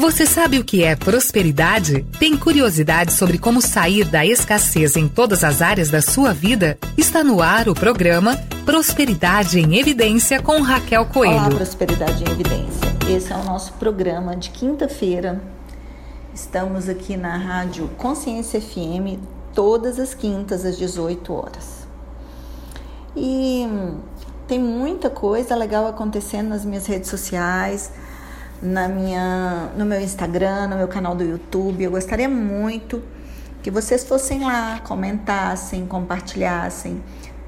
Você sabe o que é prosperidade? Tem curiosidade sobre como sair da escassez em todas as áreas da sua vida? Está no ar o programa Prosperidade em Evidência com Raquel Coelho. Olá, Prosperidade em Evidência. Esse é o nosso programa de quinta-feira. Estamos aqui na rádio Consciência FM todas as quintas às 18 horas. E tem muita coisa legal acontecendo nas minhas redes sociais na minha, no meu Instagram, no meu canal do YouTube. Eu gostaria muito que vocês fossem lá, comentassem, compartilhassem,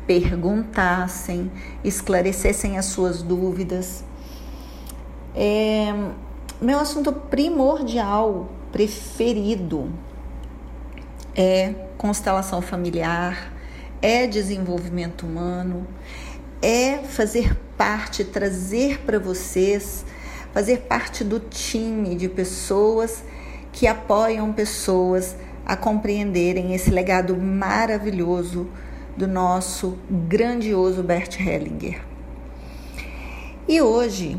perguntassem, esclarecessem as suas dúvidas. É, meu assunto primordial, preferido, é constelação familiar, é desenvolvimento humano, é fazer parte, trazer para vocês fazer parte do time de pessoas que apoiam pessoas a compreenderem esse legado maravilhoso do nosso grandioso Bert Hellinger. E hoje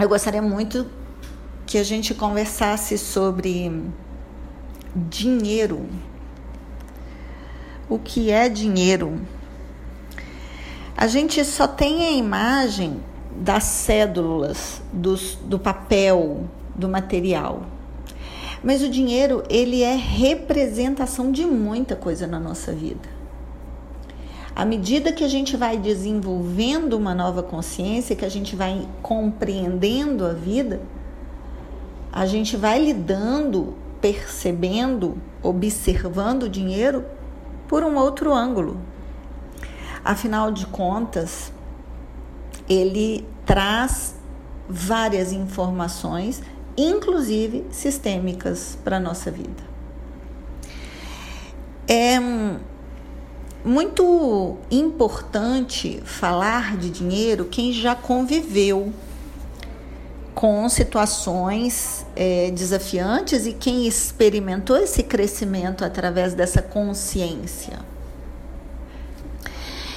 eu gostaria muito que a gente conversasse sobre dinheiro. O que é dinheiro? A gente só tem a imagem das cédulas, dos, do papel, do material. Mas o dinheiro, ele é representação de muita coisa na nossa vida. À medida que a gente vai desenvolvendo uma nova consciência, que a gente vai compreendendo a vida, a gente vai lidando, percebendo, observando o dinheiro por um outro ângulo. Afinal de contas, ele traz várias informações, inclusive sistêmicas, para a nossa vida. É muito importante falar de dinheiro quem já conviveu com situações é, desafiantes e quem experimentou esse crescimento através dessa consciência.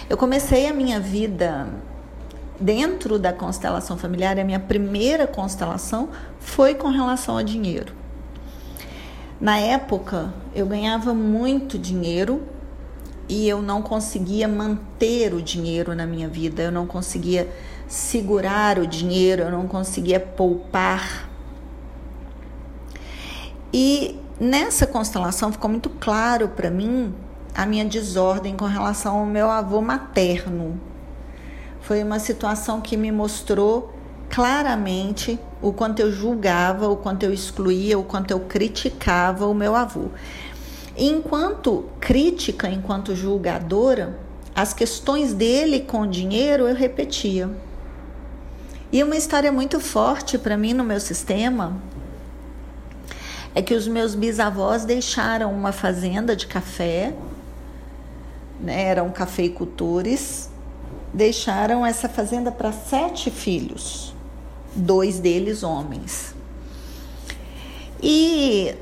Eu comecei a minha vida dentro da constelação familiar, a minha primeira constelação foi com relação a dinheiro. Na época, eu ganhava muito dinheiro e eu não conseguia manter o dinheiro na minha vida, eu não conseguia segurar o dinheiro, eu não conseguia poupar. E nessa constelação ficou muito claro para mim a minha desordem com relação ao meu avô materno, foi uma situação que me mostrou claramente o quanto eu julgava, o quanto eu excluía, o quanto eu criticava o meu avô. Enquanto crítica, enquanto julgadora, as questões dele com o dinheiro eu repetia. E uma história muito forte para mim no meu sistema é que os meus bisavós deixaram uma fazenda de café, né, eram cafeicultores, deixaram essa fazenda para sete filhos, dois deles homens. E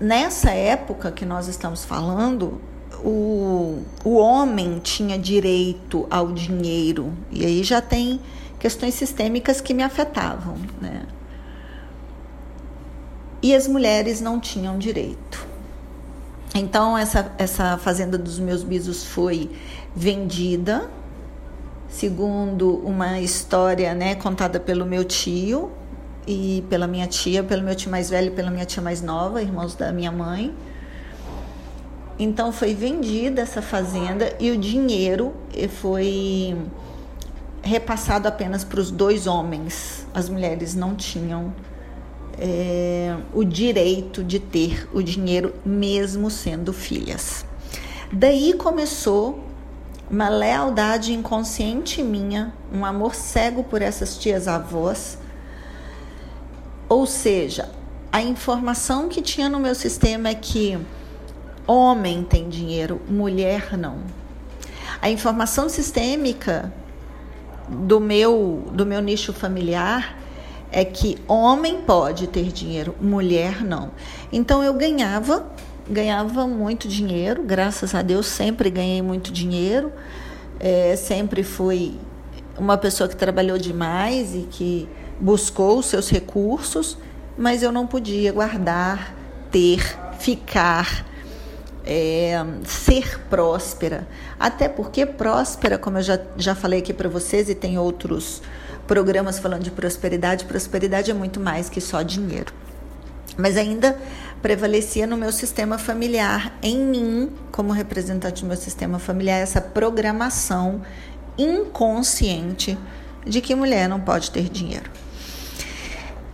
nessa época que nós estamos falando, o, o homem tinha direito ao dinheiro, e aí já tem questões sistêmicas que me afetavam, né? E as mulheres não tinham direito. Então, essa, essa fazenda dos meus bisos foi vendida segundo uma história né, contada pelo meu tio e pela minha tia, pelo meu tio mais velho e pela minha tia mais nova, irmãos da minha mãe. Então foi vendida essa fazenda e o dinheiro foi repassado apenas para os dois homens. As mulheres não tinham é, o direito de ter o dinheiro, mesmo sendo filhas. Daí começou uma lealdade inconsciente minha, um amor cego por essas tias avós. Ou seja, a informação que tinha no meu sistema é que homem tem dinheiro, mulher não. A informação sistêmica do meu do meu nicho familiar é que homem pode ter dinheiro, mulher não. Então eu ganhava ganhava muito dinheiro, graças a Deus sempre ganhei muito dinheiro, é, sempre fui uma pessoa que trabalhou demais e que buscou os seus recursos, mas eu não podia guardar, ter, ficar, é, ser próspera. Até porque próspera, como eu já, já falei aqui para vocês, e tem outros programas falando de prosperidade, prosperidade é muito mais que só dinheiro. Mas ainda prevalecia no meu sistema familiar, em mim, como representante do meu sistema familiar, essa programação inconsciente de que mulher não pode ter dinheiro.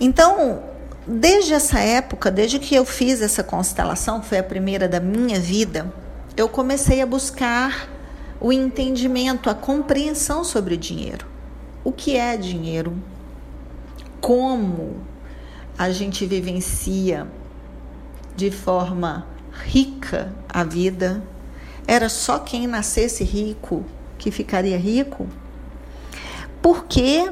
Então, desde essa época, desde que eu fiz essa constelação, foi a primeira da minha vida, eu comecei a buscar o entendimento, a compreensão sobre o dinheiro. O que é dinheiro? Como a gente vivencia de forma rica a vida? Era só quem nascesse rico que ficaria rico? Por que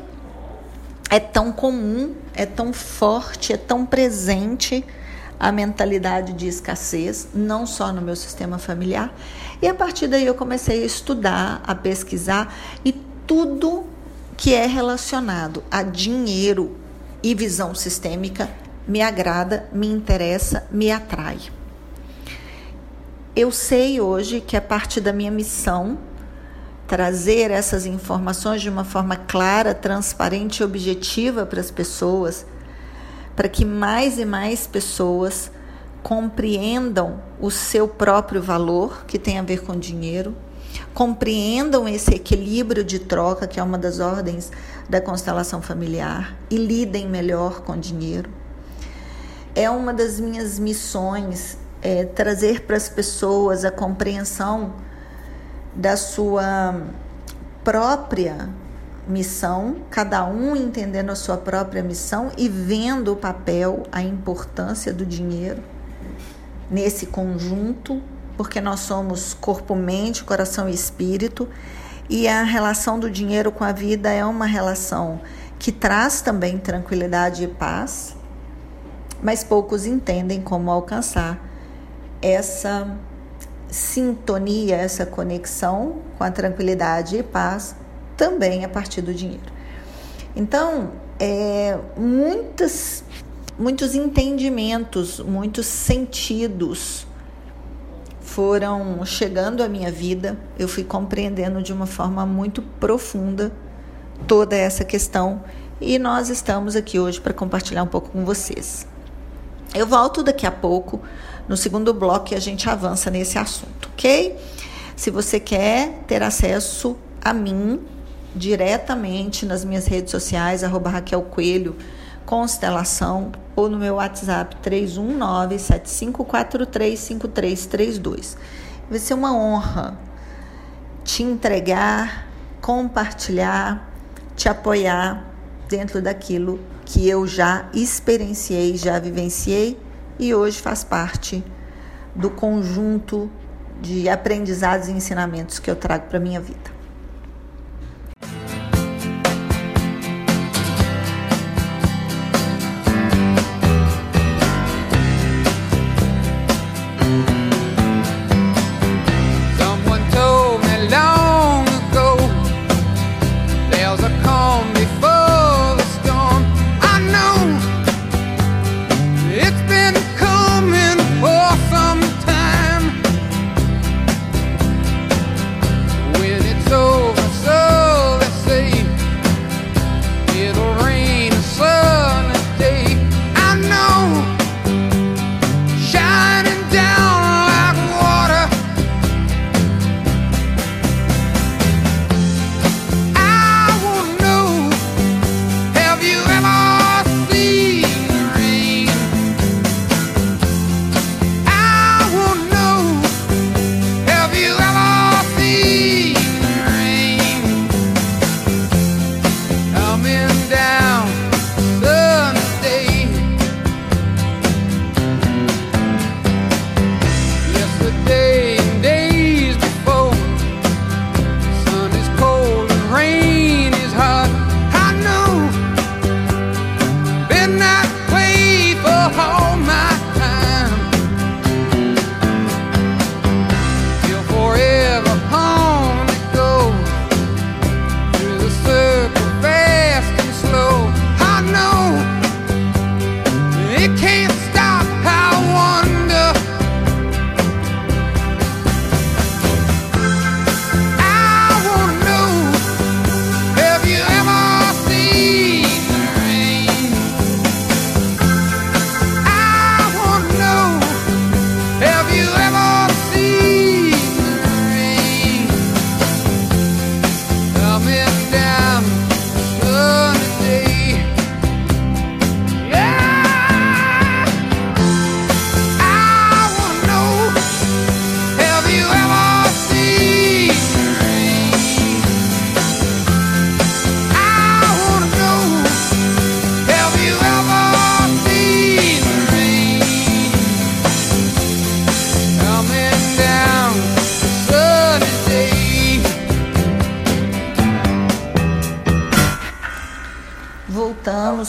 é tão comum, é tão forte, é tão presente a mentalidade de escassez, não só no meu sistema familiar. E a partir daí eu comecei a estudar, a pesquisar e tudo que é relacionado a dinheiro e visão sistêmica me agrada, me interessa, me atrai. Eu sei hoje que a parte da minha missão trazer essas informações de uma forma clara, transparente e objetiva para as pessoas, para que mais e mais pessoas compreendam o seu próprio valor, que tem a ver com dinheiro, compreendam esse equilíbrio de troca, que é uma das ordens da constelação familiar, e lidem melhor com dinheiro. É uma das minhas missões é, trazer para as pessoas a compreensão da sua própria missão, cada um entendendo a sua própria missão e vendo o papel, a importância do dinheiro nesse conjunto, porque nós somos corpo, mente, coração e espírito, e a relação do dinheiro com a vida é uma relação que traz também tranquilidade e paz, mas poucos entendem como alcançar essa sintonia, essa conexão com a tranquilidade e paz também a partir do dinheiro. Então, é, muitas, muitos entendimentos, muitos sentidos foram chegando à minha vida, eu fui compreendendo de uma forma muito profunda toda essa questão e nós estamos aqui hoje para compartilhar um pouco com vocês. Eu volto daqui a pouco no segundo bloco a gente avança nesse assunto, ok? Se você quer ter acesso a mim diretamente nas minhas redes sociais, arroba Raquel Coelho, Constelação, ou no meu WhatsApp 319-7543-5332. Vai ser uma honra te entregar, compartilhar, te apoiar dentro daquilo que eu já experienciei, já vivenciei e hoje faz parte do conjunto de aprendizados e ensinamentos que eu trago para minha vida.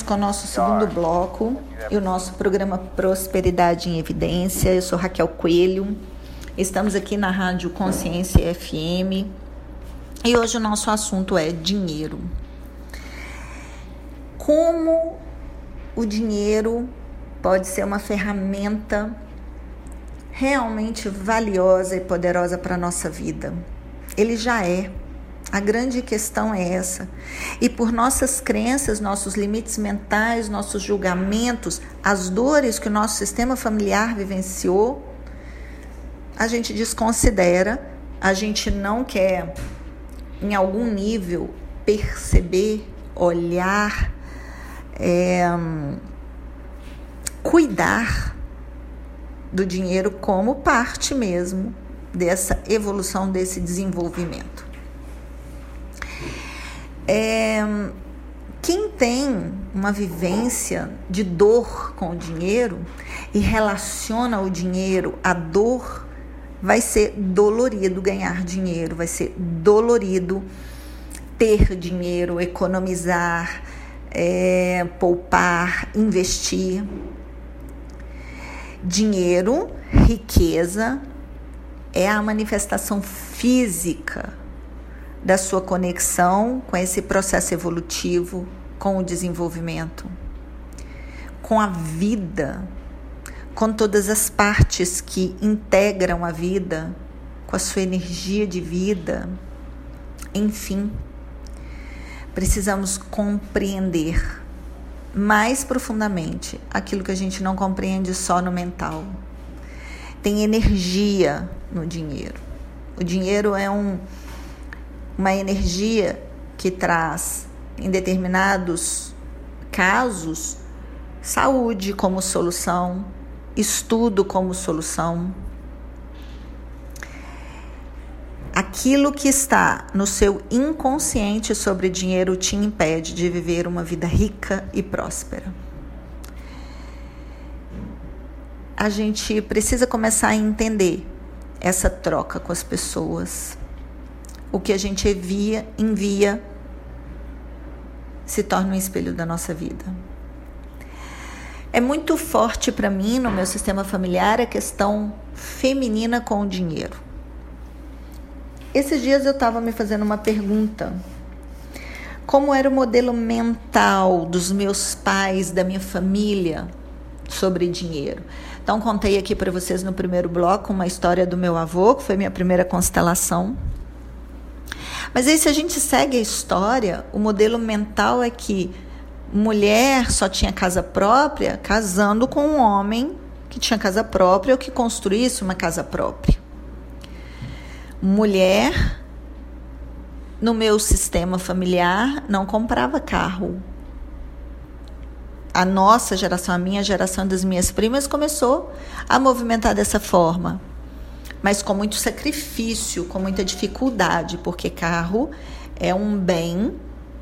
Com o nosso segundo bloco e o nosso programa Prosperidade em Evidência. Eu sou Raquel Coelho. Estamos aqui na Rádio Consciência FM e hoje o nosso assunto é dinheiro. Como o dinheiro pode ser uma ferramenta realmente valiosa e poderosa para a nossa vida. Ele já é. A grande questão é essa. E por nossas crenças, nossos limites mentais, nossos julgamentos, as dores que o nosso sistema familiar vivenciou, a gente desconsidera, a gente não quer, em algum nível, perceber, olhar, é, cuidar do dinheiro como parte mesmo dessa evolução, desse desenvolvimento. É, quem tem uma vivência de dor com o dinheiro e relaciona o dinheiro à dor, vai ser dolorido ganhar dinheiro, vai ser dolorido ter dinheiro, economizar, é, poupar, investir. Dinheiro, riqueza, é a manifestação física da sua conexão com esse processo evolutivo, com o desenvolvimento, com a vida, com todas as partes que integram a vida, com a sua energia de vida, enfim. Precisamos compreender mais profundamente aquilo que a gente não compreende só no mental. Tem energia no dinheiro. O dinheiro é um uma energia que traz, em determinados casos, saúde como solução, estudo como solução. Aquilo que está no seu inconsciente sobre dinheiro te impede de viver uma vida rica e próspera. A gente precisa começar a entender essa troca com as pessoas o que a gente envia, envia se torna um espelho da nossa vida. É muito forte para mim no meu sistema familiar a questão feminina com o dinheiro. Esses dias eu estava me fazendo uma pergunta. Como era o modelo mental dos meus pais, da minha família sobre dinheiro? Então, contei aqui para vocês no primeiro bloco uma história do meu avô, que foi minha primeira constelação. Mas aí, se a gente segue a história, o modelo mental é que mulher só tinha casa própria casando com um homem que tinha casa própria ou que construísse uma casa própria. Mulher, no meu sistema familiar, não comprava carro. A nossa geração, a minha geração das minhas primas, começou a movimentar dessa forma mas com muito sacrifício, com muita dificuldade, porque carro é um bem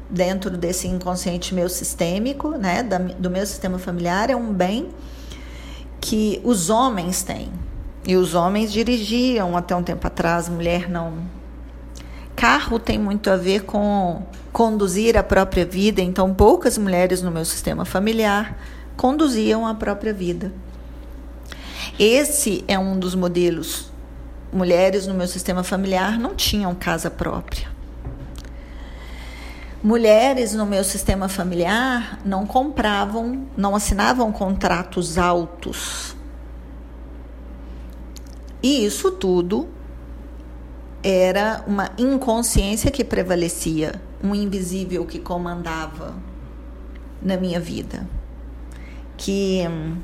dentro desse inconsciente meu sistêmico, né, do meu sistema familiar, é um bem que os homens têm. E os homens dirigiam até um tempo atrás, mulher não. Carro tem muito a ver com conduzir a própria vida, então poucas mulheres no meu sistema familiar conduziam a própria vida. Esse é um dos modelos mulheres no meu sistema familiar não tinham casa própria. Mulheres no meu sistema familiar não compravam, não assinavam contratos altos. E isso tudo era uma inconsciência que prevalecia, um invisível que comandava na minha vida, que hum,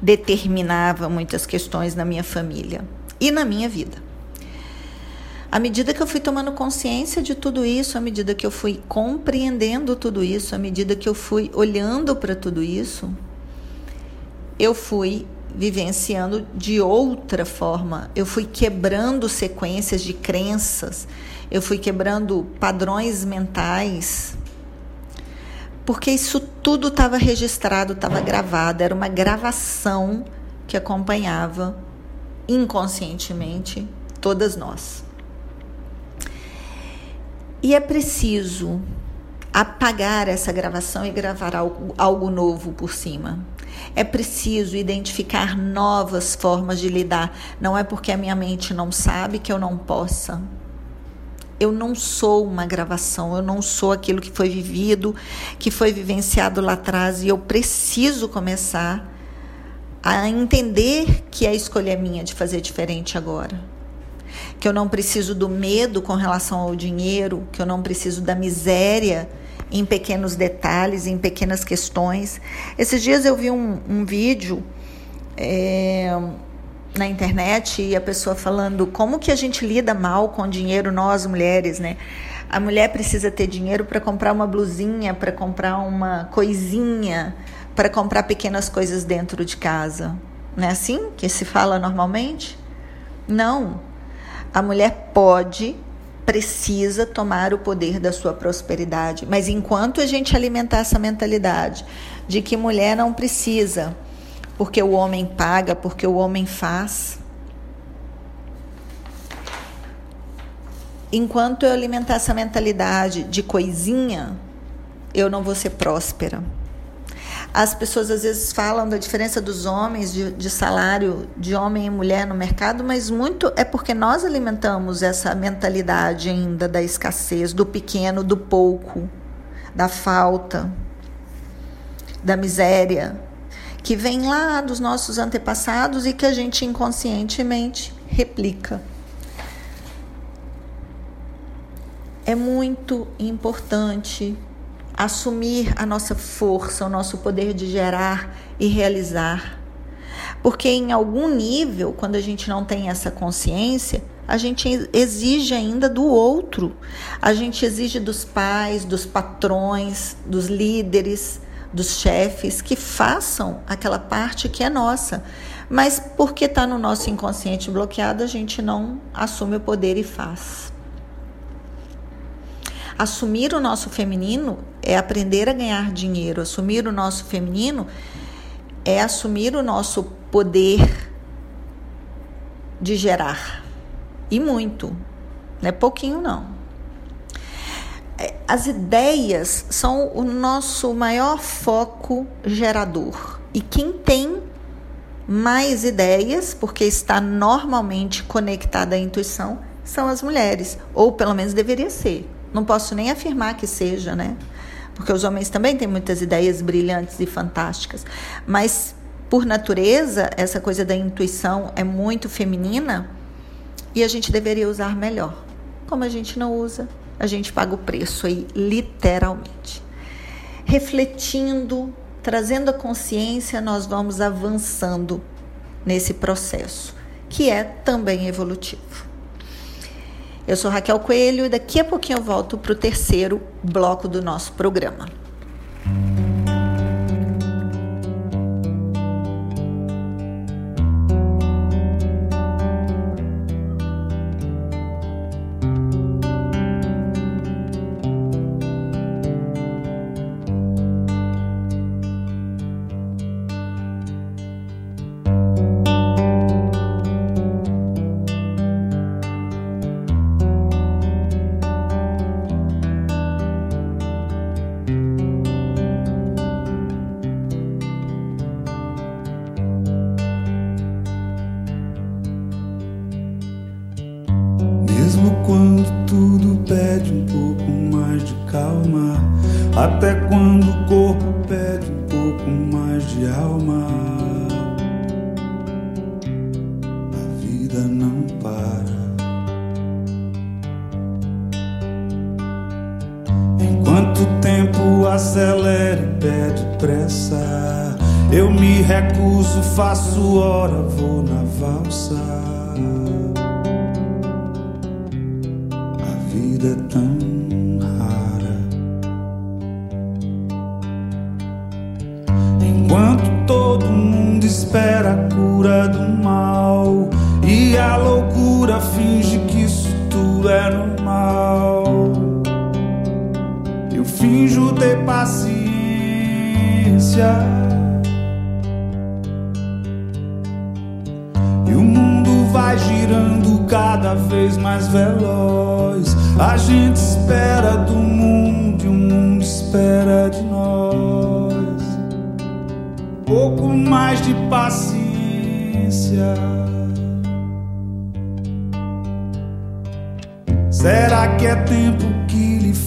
determinava muitas questões na minha família e na minha vida. À medida que eu fui tomando consciência de tudo isso, à medida que eu fui compreendendo tudo isso, à medida que eu fui olhando para tudo isso, eu fui vivenciando de outra forma. Eu fui quebrando sequências de crenças, eu fui quebrando padrões mentais. Porque isso tudo estava registrado, estava gravado, era uma gravação que acompanhava inconscientemente, todas nós. E é preciso apagar essa gravação e gravar algo, algo novo por cima. É preciso identificar novas formas de lidar. Não é porque a minha mente não sabe que eu não possa. Eu não sou uma gravação, eu não sou aquilo que foi vivido, que foi vivenciado lá atrás e eu preciso começar a entender que a escolha é minha de fazer diferente agora. Que eu não preciso do medo com relação ao dinheiro, que eu não preciso da miséria em pequenos detalhes, em pequenas questões. Esses dias eu vi um, um vídeo é, na internet e a pessoa falando como que a gente lida mal com dinheiro, nós mulheres, né? A mulher precisa ter dinheiro para comprar uma blusinha, para comprar uma coisinha, para comprar pequenas coisas dentro de casa. Não é assim que se fala normalmente? Não. A mulher pode precisa tomar o poder da sua prosperidade. Mas enquanto a gente alimentar essa mentalidade de que mulher não precisa, porque o homem paga, porque o homem faz. Enquanto eu alimentar essa mentalidade de coisinha, eu não vou ser próspera. As pessoas às vezes falam da diferença dos homens de, de, salário de homem e mulher no mercado, mas muito é porque nós alimentamos essa mentalidade ainda da escassez, do pequeno, do pouco, da falta, da miséria, que vem lá dos nossos antepassados e que a gente inconscientemente replica. É muito importante assumir a nossa força, o nosso poder de gerar e realizar. Porque em algum nível, quando a gente não tem essa consciência, a gente exige ainda do outro. A gente exige dos pais, dos patrões, dos líderes, dos chefes que façam aquela parte que é nossa. Mas porque está no nosso inconsciente bloqueado, a gente não assume o poder e faz. Assumir o nosso feminino é aprender a ganhar dinheiro. Assumir o nosso feminino é assumir o nosso poder de gerar. E muito. Não é pouquinho, não. É, as ideias são o nosso maior foco gerador. E quem tem mais ideias, porque está normalmente conectada à intuição, são as mulheres, ou pelo menos deveria ser. Não posso nem afirmar que seja, né? Porque os homens também têm muitas ideias brilhantes e fantásticas. Mas, por natureza, essa coisa da intuição é muito feminina e a gente deveria usar melhor. Como a gente não usa, a gente paga o preço aí, literalmente. Refletindo, trazendo a consciência, nós vamos avançando nesse processo, que é também evolutivo. Eu sou Raquel Coelho e daqui a pouquinho eu volto para o terceiro bloco do nosso programa. Vai girando cada vez mais veloz. A gente espera do mundo e o mundo espera de nós. Pouco mais de paciência. Será que é tempo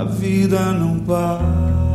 a vida não para.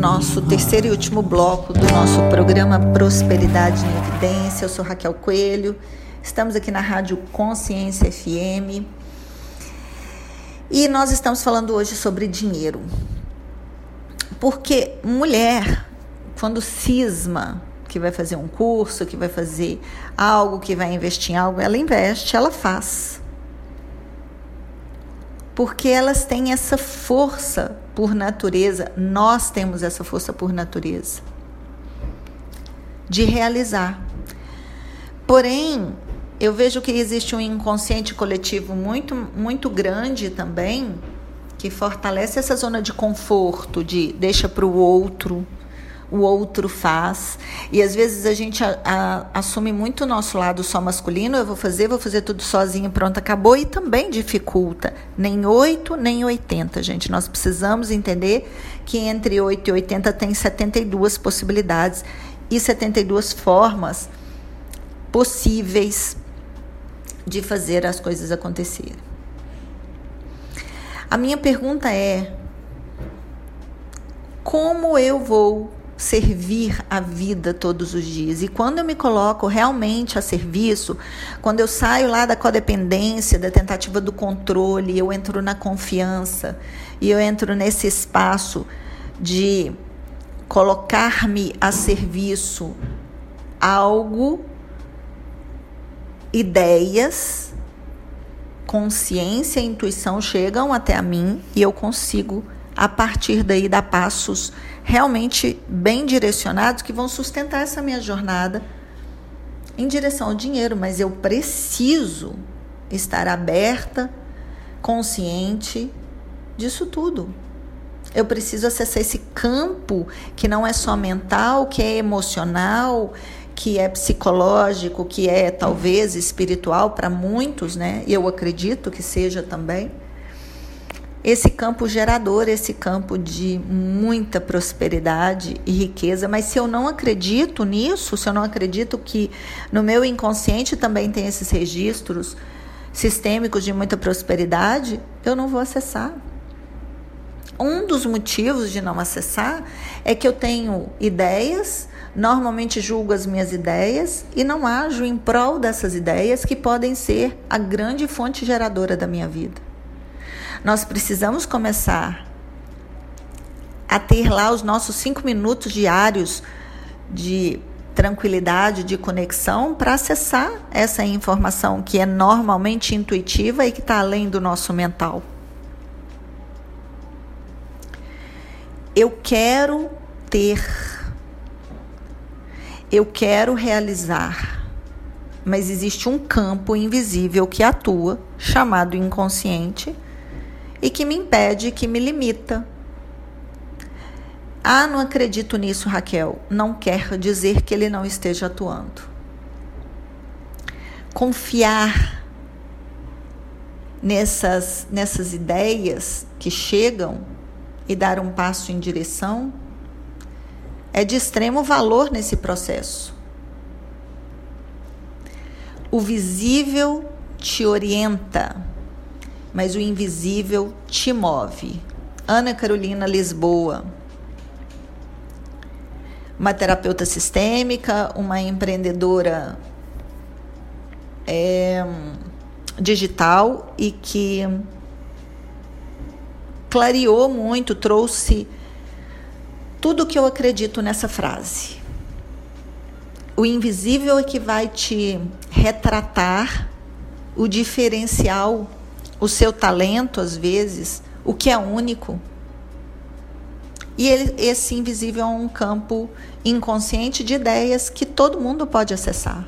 Nosso terceiro e último bloco do nosso programa Prosperidade em Evidência. Eu sou Raquel Coelho, estamos aqui na Rádio Consciência FM e nós estamos falando hoje sobre dinheiro. Porque mulher, quando cisma que vai fazer um curso, que vai fazer algo, que vai investir em algo, ela investe, ela faz. Porque elas têm essa força por natureza, nós temos essa força por natureza. De realizar. Porém, eu vejo que existe um inconsciente coletivo muito, muito grande também que fortalece essa zona de conforto, de deixa para o outro, o outro faz. E às vezes a gente a, a, assume muito o nosso lado só masculino, eu vou fazer, vou fazer tudo sozinho, pronto, acabou, e também dificulta. Nem 8, nem 80, gente. Nós precisamos entender que entre 8 e 80 tem 72 possibilidades e 72 formas possíveis de fazer as coisas acontecerem. A minha pergunta é: como eu vou servir a vida todos os dias. E quando eu me coloco realmente a serviço, quando eu saio lá da codependência, da tentativa do controle, eu entro na confiança e eu entro nesse espaço de colocar-me a serviço algo, ideias, consciência e intuição chegam até a mim e eu consigo a partir daí dar passos realmente bem direcionados que vão sustentar essa minha jornada em direção ao dinheiro, mas eu preciso estar aberta, consciente disso tudo. Eu preciso acessar esse campo que não é só mental, que é emocional, que é psicológico, que é talvez espiritual para muitos, né? Eu acredito que seja também esse campo gerador, esse campo de muita prosperidade e riqueza. Mas se eu não acredito nisso, se eu não acredito que no meu inconsciente também tem esses registros sistêmicos de muita prosperidade, eu não vou acessar. Um dos motivos de não acessar é que eu tenho ideias, normalmente julgo as minhas ideias e não ajo em prol dessas ideias que podem ser a grande fonte geradora da minha vida. Nós precisamos começar a ter lá os nossos cinco minutos diários de tranquilidade, de conexão, para acessar essa informação que é normalmente intuitiva e que está além do nosso mental. Eu quero ter, eu quero realizar, mas existe um campo invisível que atua, chamado inconsciente e que me impede, que me limita. Ah, não acredito nisso, Raquel. Não quer dizer que ele não esteja atuando. Confiar nessas, nessas ideias que chegam e dar um passo em direção é de extremo valor nesse processo. O visível te orienta, mas o invisível te move. Ana Carolina Lisboa uma terapeuta sistêmica, uma empreendedora é, digital e que clareou muito, trouxe tudo o que eu acredito nessa frase. O invisível é que vai te retratar o diferencial, o seu talento, às vezes, o que é único. E ele, esse invisível é um campo inconsciente de ideias que todo mundo pode acessar.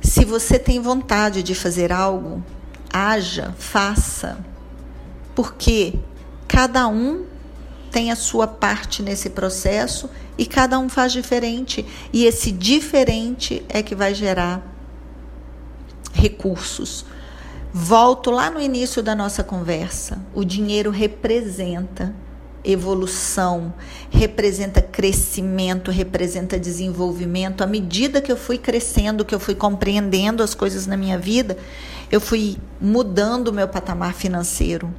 Se você tem vontade de fazer algo, haja, faça. Porque cada um tem a sua parte nesse processo e cada um faz diferente. E esse diferente é que vai gerar recursos. Volto lá no início da nossa conversa. O dinheiro representa evolução, representa crescimento, representa desenvolvimento. À medida que eu fui crescendo, que eu fui compreendendo as coisas na minha vida, eu fui mudando o meu patamar financeiro.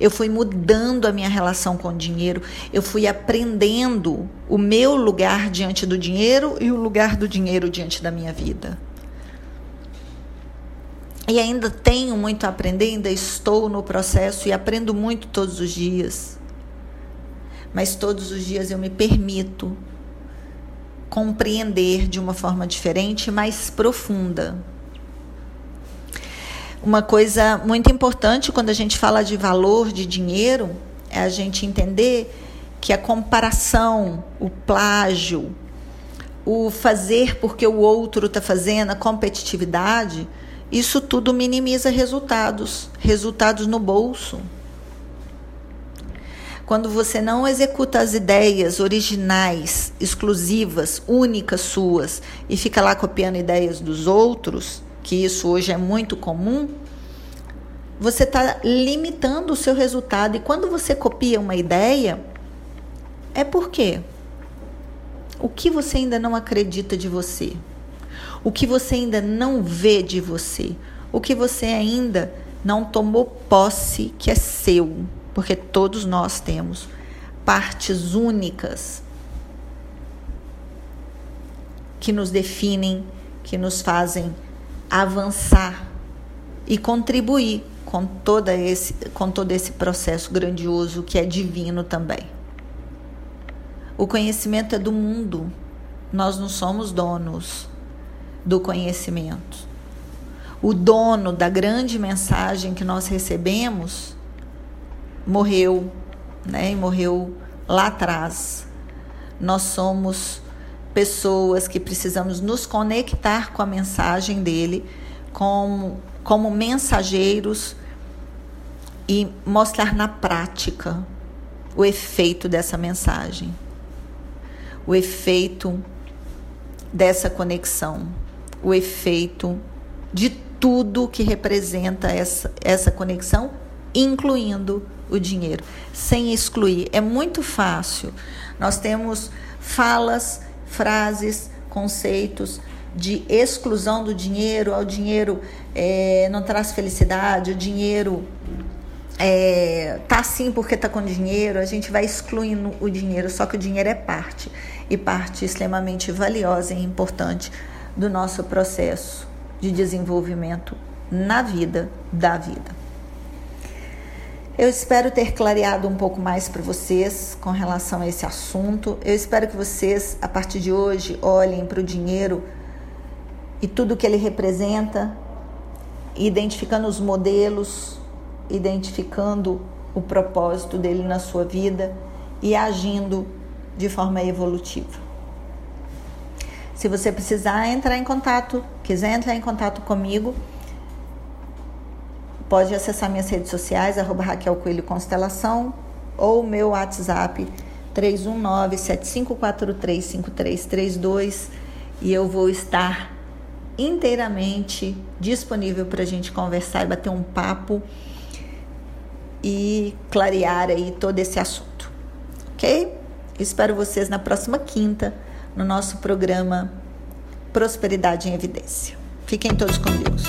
Eu fui mudando a minha relação com o dinheiro, eu fui aprendendo o meu lugar diante do dinheiro e o lugar do dinheiro diante da minha vida. E ainda tenho muito a aprender, ainda estou no processo e aprendo muito todos os dias. Mas todos os dias eu me permito compreender de uma forma diferente, mais profunda. Uma coisa muito importante quando a gente fala de valor de dinheiro é a gente entender que a comparação, o plágio, o fazer porque o outro está fazendo, a competitividade, isso tudo minimiza resultados, resultados no bolso. Quando você não executa as ideias originais, exclusivas, únicas suas e fica lá copiando ideias dos outros, que isso hoje é muito comum, você está limitando o seu resultado. E quando você copia uma ideia, é por quê? O que você ainda não acredita de você? O que você ainda não vê de você, o que você ainda não tomou posse que é seu, porque todos nós temos partes únicas que nos definem, que nos fazem avançar e contribuir com, toda esse, com todo esse processo grandioso que é divino também. O conhecimento é do mundo, nós não somos donos do conhecimento. O dono da grande mensagem que nós recebemos morreu, né? E morreu lá atrás. Nós somos pessoas que precisamos nos conectar com a mensagem dele como, como mensageiros e mostrar na prática o efeito dessa mensagem, o efeito dessa conexão o efeito de tudo que representa essa, essa conexão, incluindo o dinheiro, sem excluir. É muito fácil. Nós temos falas, frases, conceitos de exclusão do dinheiro, ao dinheiro é, não traz felicidade, o dinheiro é, tá assim porque tá com dinheiro, a gente vai excluindo o dinheiro, só que o dinheiro é parte, e parte extremamente valiosa e importante do nosso processo de desenvolvimento na vida da vida. Eu espero ter clareado um pouco mais para vocês com relação a esse assunto. Eu espero que vocês, a partir de hoje, olhem para o dinheiro e tudo que ele representa, identificando os modelos, identificando o propósito dele na sua vida e agindo de forma evolutiva. Se você precisar entrar em contato, quiser entrar em contato comigo, pode acessar minhas redes sociais, arroba Raquel Coelho Constelação, ou meu WhatsApp 319-7543-5332 e eu vou estar inteiramente disponível para a gente conversar e bater um papo e clarear aí todo esse assunto, ok? Espero vocês na próxima quinta no nosso programa Prosperidade em Evidência. Fiquem todos com Deus.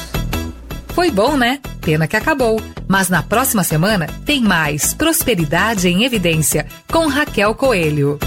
Foi bom, né? Pena que acabou. Mas na próxima semana tem mais Prosperidade em Evidência com Raquel Coelho.